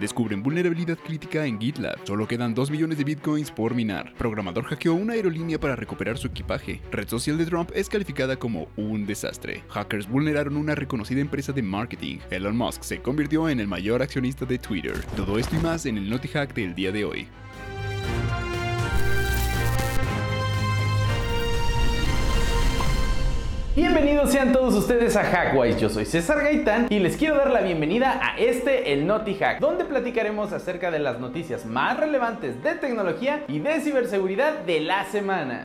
Descubren vulnerabilidad crítica en GitLab. Solo quedan 2 millones de bitcoins por minar. Programador hackeó una aerolínea para recuperar su equipaje. Red social de Trump es calificada como un desastre. Hackers vulneraron una reconocida empresa de marketing. Elon Musk se convirtió en el mayor accionista de Twitter. Todo esto y más en el NotiHack del día de hoy. Bienvenidos sean todos ustedes a Hackwise, yo soy César Gaitán y les quiero dar la bienvenida a este, el Noti Hack, donde platicaremos acerca de las noticias más relevantes de tecnología y de ciberseguridad de la semana.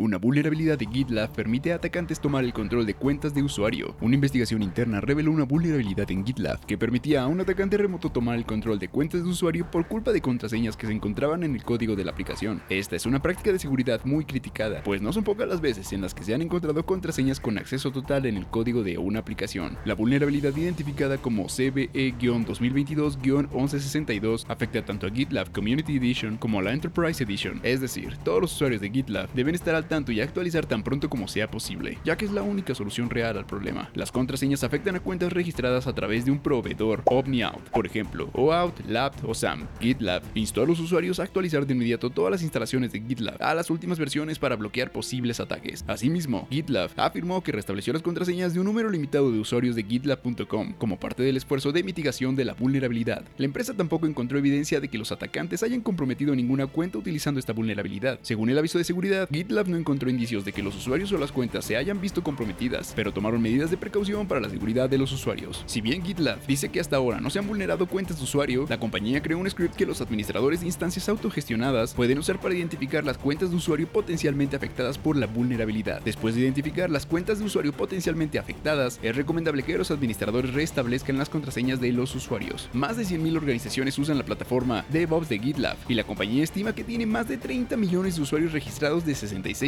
Una vulnerabilidad de GitLab permite a atacantes tomar el control de cuentas de usuario. Una investigación interna reveló una vulnerabilidad en GitLab que permitía a un atacante remoto tomar el control de cuentas de usuario por culpa de contraseñas que se encontraban en el código de la aplicación. Esta es una práctica de seguridad muy criticada, pues no son pocas las veces en las que se han encontrado contraseñas con acceso total en el código de una aplicación. La vulnerabilidad identificada como CVE-2022-1162 afecta tanto a GitLab Community Edition como a la Enterprise Edition, es decir, todos los usuarios de GitLab deben estar al tanto y actualizar tan pronto como sea posible, ya que es la única solución real al problema. Las contraseñas afectan a cuentas registradas a través de un proveedor OmniOut, por ejemplo, OAuth, Lab o SAM. GitLab instó a los usuarios a actualizar de inmediato todas las instalaciones de GitLab a las últimas versiones para bloquear posibles ataques. Asimismo, GitLab afirmó que restableció las contraseñas de un número limitado de usuarios de GitLab.com como parte del esfuerzo de mitigación de la vulnerabilidad. La empresa tampoco encontró evidencia de que los atacantes hayan comprometido ninguna cuenta utilizando esta vulnerabilidad. Según el aviso de seguridad, GitLab no encontró indicios de que los usuarios o las cuentas se hayan visto comprometidas, pero tomaron medidas de precaución para la seguridad de los usuarios. Si bien GitLab dice que hasta ahora no se han vulnerado cuentas de usuario, la compañía creó un script que los administradores de instancias autogestionadas pueden usar para identificar las cuentas de usuario potencialmente afectadas por la vulnerabilidad. Después de identificar las cuentas de usuario potencialmente afectadas, es recomendable que los administradores restablezcan las contraseñas de los usuarios. Más de 100.000 organizaciones usan la plataforma DevOps de GitLab y la compañía estima que tiene más de 30 millones de usuarios registrados de 66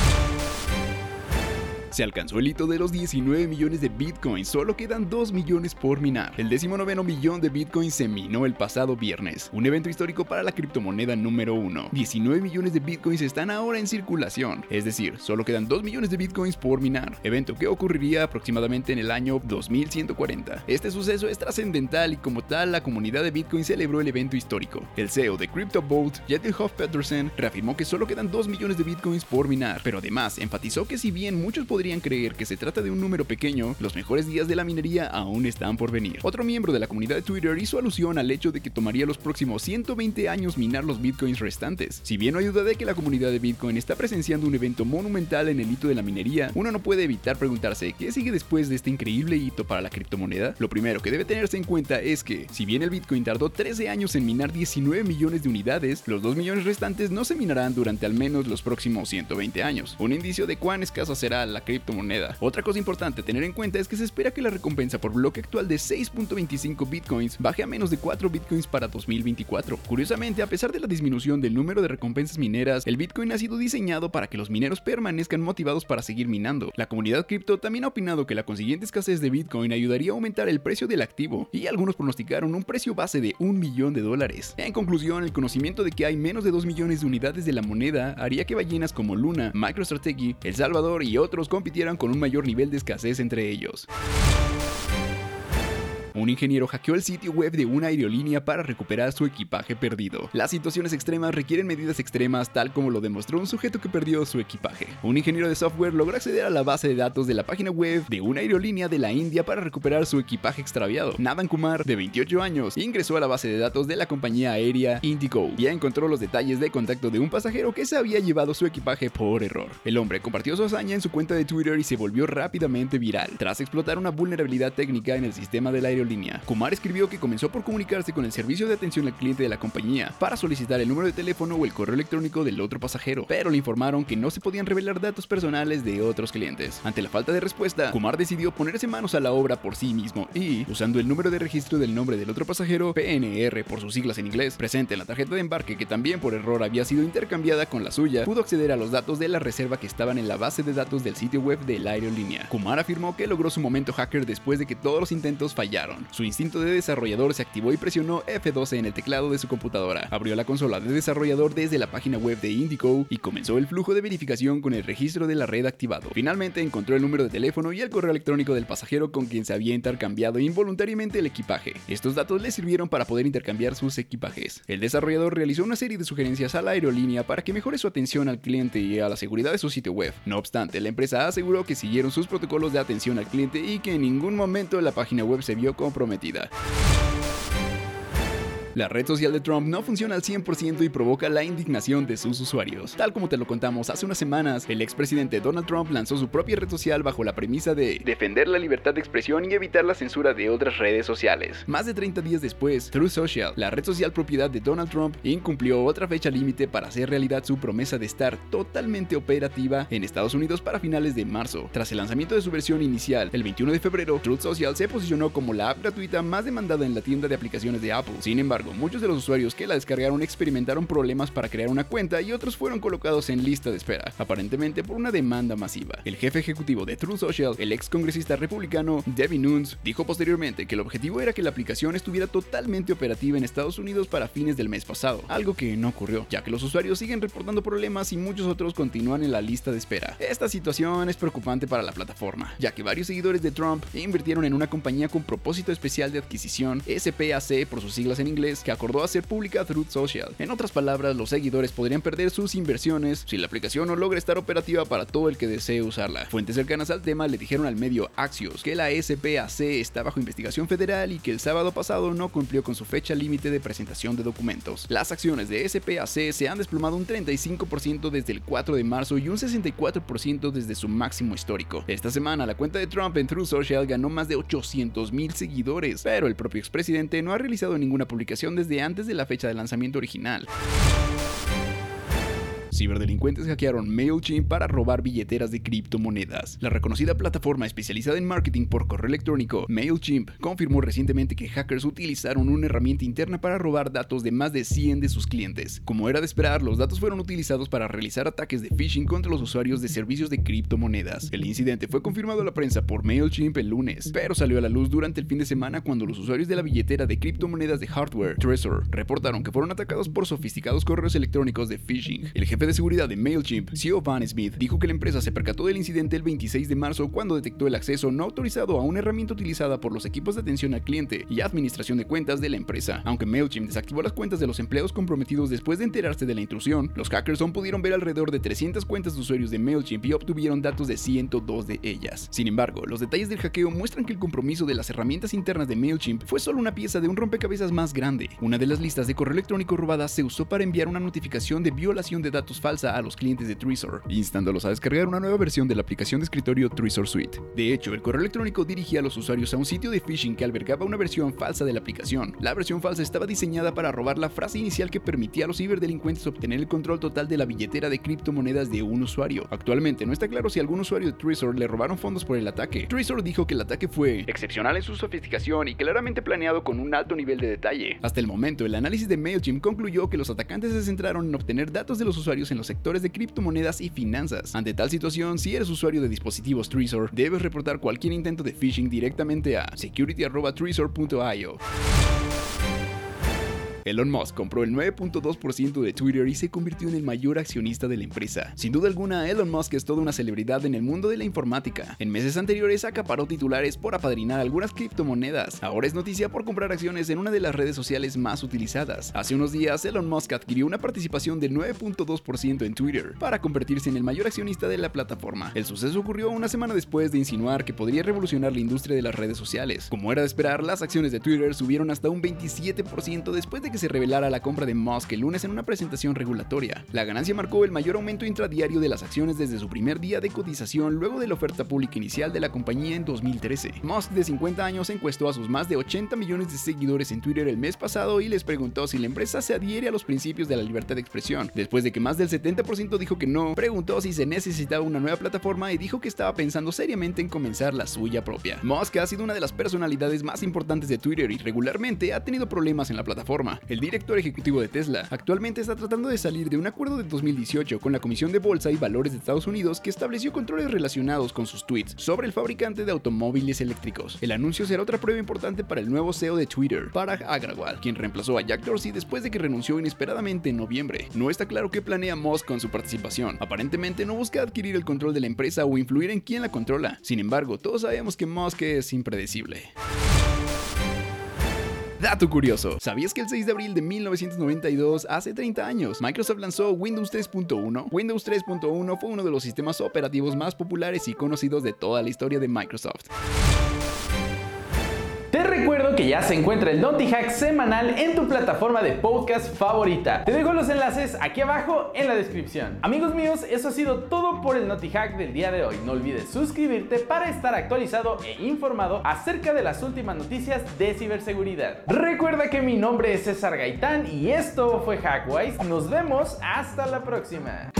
Se alcanzó el hito de los 19 millones de bitcoins, solo quedan 2 millones por minar. El 19 millón de bitcoins se minó el pasado viernes, un evento histórico para la criptomoneda número 1. 19 millones de bitcoins están ahora en circulación, es decir, solo quedan 2 millones de bitcoins por minar, evento que ocurriría aproximadamente en el año 2140. Este suceso es trascendental y como tal la comunidad de bitcoin celebró el evento histórico. El CEO de CryptoVolt, Hoff Peterson, reafirmó que solo quedan 2 millones de bitcoins por minar, pero además enfatizó que si bien muchos podrían creer que se trata de un número pequeño, los mejores días de la minería aún están por venir. Otro miembro de la comunidad de Twitter hizo alusión al hecho de que tomaría los próximos 120 años minar los bitcoins restantes. Si bien no hay duda de que la comunidad de Bitcoin está presenciando un evento monumental en el hito de la minería, uno no puede evitar preguntarse qué sigue después de este increíble hito para la criptomoneda. Lo primero que debe tenerse en cuenta es que, si bien el Bitcoin tardó 13 años en minar 19 millones de unidades, los 2 millones restantes no se minarán durante al menos los próximos 120 años. Un indicio de cuán escasa será la criptomoneda. Otra cosa importante a tener en cuenta es que se espera que la recompensa por bloque actual de 6.25 bitcoins baje a menos de 4 bitcoins para 2024. Curiosamente, a pesar de la disminución del número de recompensas mineras, el bitcoin ha sido diseñado para que los mineros permanezcan motivados para seguir minando. La comunidad cripto también ha opinado que la consiguiente escasez de bitcoin ayudaría a aumentar el precio del activo, y algunos pronosticaron un precio base de un millón de dólares. En conclusión, el conocimiento de que hay menos de 2 millones de unidades de la moneda haría que ballenas como Luna, MicroStrategy, El Salvador y otros compitieran con un mayor nivel de escasez entre ellos. Un ingeniero hackeó el sitio web de una aerolínea para recuperar su equipaje perdido. Las situaciones extremas requieren medidas extremas tal como lo demostró un sujeto que perdió su equipaje. Un ingeniero de software logró acceder a la base de datos de la página web de una aerolínea de la India para recuperar su equipaje extraviado. Nadan Kumar, de 28 años, ingresó a la base de datos de la compañía aérea Indigo y encontró los detalles de contacto de un pasajero que se había llevado su equipaje por error. El hombre compartió su hazaña en su cuenta de Twitter y se volvió rápidamente viral tras explotar una vulnerabilidad técnica en el sistema de la aerolínea Kumar escribió que comenzó por comunicarse con el servicio de atención al cliente de la compañía para solicitar el número de teléfono o el correo electrónico del otro pasajero, pero le informaron que no se podían revelar datos personales de otros clientes. Ante la falta de respuesta, Kumar decidió ponerse manos a la obra por sí mismo y, usando el número de registro del nombre del otro pasajero, PNR por sus siglas en inglés, presente en la tarjeta de embarque que también por error había sido intercambiada con la suya, pudo acceder a los datos de la reserva que estaban en la base de datos del sitio web de la aerolínea. Kumar afirmó que logró su momento hacker después de que todos los intentos fallaron. Su instinto de desarrollador se activó y presionó F12 en el teclado de su computadora. Abrió la consola de desarrollador desde la página web de Indigo y comenzó el flujo de verificación con el registro de la red activado. Finalmente encontró el número de teléfono y el correo electrónico del pasajero con quien se había intercambiado involuntariamente el equipaje. Estos datos le sirvieron para poder intercambiar sus equipajes. El desarrollador realizó una serie de sugerencias a la aerolínea para que mejore su atención al cliente y a la seguridad de su sitio web. No obstante, la empresa aseguró que siguieron sus protocolos de atención al cliente y que en ningún momento la página web se vio comprometida. La red social de Trump no funciona al 100% y provoca la indignación de sus usuarios. Tal como te lo contamos hace unas semanas, el expresidente Donald Trump lanzó su propia red social bajo la premisa de defender la libertad de expresión y evitar la censura de otras redes sociales. Más de 30 días después, True Social, la red social propiedad de Donald Trump, incumplió otra fecha límite para hacer realidad su promesa de estar totalmente operativa en Estados Unidos para finales de marzo. Tras el lanzamiento de su versión inicial, el 21 de febrero, Truth Social se posicionó como la app gratuita más demandada en la tienda de aplicaciones de Apple. Sin embargo, muchos de los usuarios que la descargaron experimentaron problemas para crear una cuenta y otros fueron colocados en lista de espera, aparentemente por una demanda masiva. El jefe ejecutivo de True Social, el ex congresista republicano Devin Nunes, dijo posteriormente que el objetivo era que la aplicación estuviera totalmente operativa en Estados Unidos para fines del mes pasado, algo que no ocurrió, ya que los usuarios siguen reportando problemas y muchos otros continúan en la lista de espera. Esta situación es preocupante para la plataforma, ya que varios seguidores de Trump invirtieron en una compañía con propósito especial de adquisición, SPAC por sus siglas en inglés, que acordó hacer pública Truth Social. En otras palabras, los seguidores podrían perder sus inversiones si la aplicación no logra estar operativa para todo el que desee usarla. Fuentes cercanas al tema le dijeron al medio Axios que la SPAC está bajo investigación federal y que el sábado pasado no cumplió con su fecha límite de presentación de documentos. Las acciones de SPAC se han desplomado un 35% desde el 4 de marzo y un 64% desde su máximo histórico. Esta semana la cuenta de Trump en Truth Social ganó más de 800 mil seguidores, pero el propio expresidente no ha realizado ninguna publicación desde antes de la fecha de lanzamiento original. Ciberdelincuentes hackearon MailChimp para robar billeteras de criptomonedas. La reconocida plataforma especializada en marketing por correo electrónico, MailChimp, confirmó recientemente que hackers utilizaron una herramienta interna para robar datos de más de 100 de sus clientes. Como era de esperar, los datos fueron utilizados para realizar ataques de phishing contra los usuarios de servicios de criptomonedas. El incidente fue confirmado a la prensa por MailChimp el lunes, pero salió a la luz durante el fin de semana cuando los usuarios de la billetera de criptomonedas de hardware, Trezor, reportaron que fueron atacados por sofisticados correos electrónicos de phishing. El jefe de de seguridad de MailChimp, CEO Van Smith, dijo que la empresa se percató del incidente el 26 de marzo cuando detectó el acceso no autorizado a una herramienta utilizada por los equipos de atención al cliente y administración de cuentas de la empresa. Aunque MailChimp desactivó las cuentas de los empleados comprometidos después de enterarse de la intrusión, los hackers aún pudieron ver alrededor de 300 cuentas de usuarios de MailChimp y obtuvieron datos de 102 de ellas. Sin embargo, los detalles del hackeo muestran que el compromiso de las herramientas internas de MailChimp fue solo una pieza de un rompecabezas más grande. Una de las listas de correo electrónico robadas se usó para enviar una notificación de violación de datos falsa a los clientes de Trezor, instándolos a descargar una nueva versión de la aplicación de escritorio Trezor Suite. De hecho, el correo electrónico dirigía a los usuarios a un sitio de phishing que albergaba una versión falsa de la aplicación. La versión falsa estaba diseñada para robar la frase inicial que permitía a los ciberdelincuentes obtener el control total de la billetera de criptomonedas de un usuario. Actualmente no está claro si algún usuario de Trezor le robaron fondos por el ataque. Trezor dijo que el ataque fue excepcional en su sofisticación y claramente planeado con un alto nivel de detalle. Hasta el momento, el análisis de MailChimp concluyó que los atacantes se centraron en obtener datos de los usuarios en los sectores de criptomonedas y finanzas. Ante tal situación, si eres usuario de dispositivos Trezor, debes reportar cualquier intento de phishing directamente a security.trezor.io. Elon Musk compró el 9.2% de Twitter y se convirtió en el mayor accionista de la empresa. Sin duda alguna, Elon Musk es toda una celebridad en el mundo de la informática. En meses anteriores acaparó titulares por apadrinar algunas criptomonedas. Ahora es noticia por comprar acciones en una de las redes sociales más utilizadas. Hace unos días, Elon Musk adquirió una participación del 9.2% en Twitter para convertirse en el mayor accionista de la plataforma. El suceso ocurrió una semana después de insinuar que podría revolucionar la industria de las redes sociales. Como era de esperar, las acciones de Twitter subieron hasta un 27% después de que se revelara la compra de Musk el lunes en una presentación regulatoria. La ganancia marcó el mayor aumento intradiario de las acciones desde su primer día de cotización luego de la oferta pública inicial de la compañía en 2013. Musk, de 50 años, encuestó a sus más de 80 millones de seguidores en Twitter el mes pasado y les preguntó si la empresa se adhiere a los principios de la libertad de expresión. Después de que más del 70% dijo que no, preguntó si se necesitaba una nueva plataforma y dijo que estaba pensando seriamente en comenzar la suya propia. Musk ha sido una de las personalidades más importantes de Twitter y regularmente ha tenido problemas en la plataforma. El director ejecutivo de Tesla actualmente está tratando de salir de un acuerdo de 2018 con la Comisión de Bolsa y Valores de Estados Unidos que estableció controles relacionados con sus tweets sobre el fabricante de automóviles eléctricos. El anuncio será otra prueba importante para el nuevo CEO de Twitter, Parag Agrawal, quien reemplazó a Jack Dorsey después de que renunció inesperadamente en noviembre. No está claro qué planea Musk con su participación. Aparentemente no busca adquirir el control de la empresa o influir en quién la controla. Sin embargo, todos sabemos que Musk es impredecible. Dato curioso, ¿sabías que el 6 de abril de 1992, hace 30 años, Microsoft lanzó Windows 3.1? Windows 3.1 fue uno de los sistemas operativos más populares y conocidos de toda la historia de Microsoft. Recuerdo que ya se encuentra el Naughty Hack semanal en tu plataforma de podcast favorita. Te dejo los enlaces aquí abajo en la descripción. Amigos míos, eso ha sido todo por el Naughty Hack del día de hoy. No olvides suscribirte para estar actualizado e informado acerca de las últimas noticias de ciberseguridad. Recuerda que mi nombre es César Gaitán y esto fue Hackwise. Nos vemos hasta la próxima.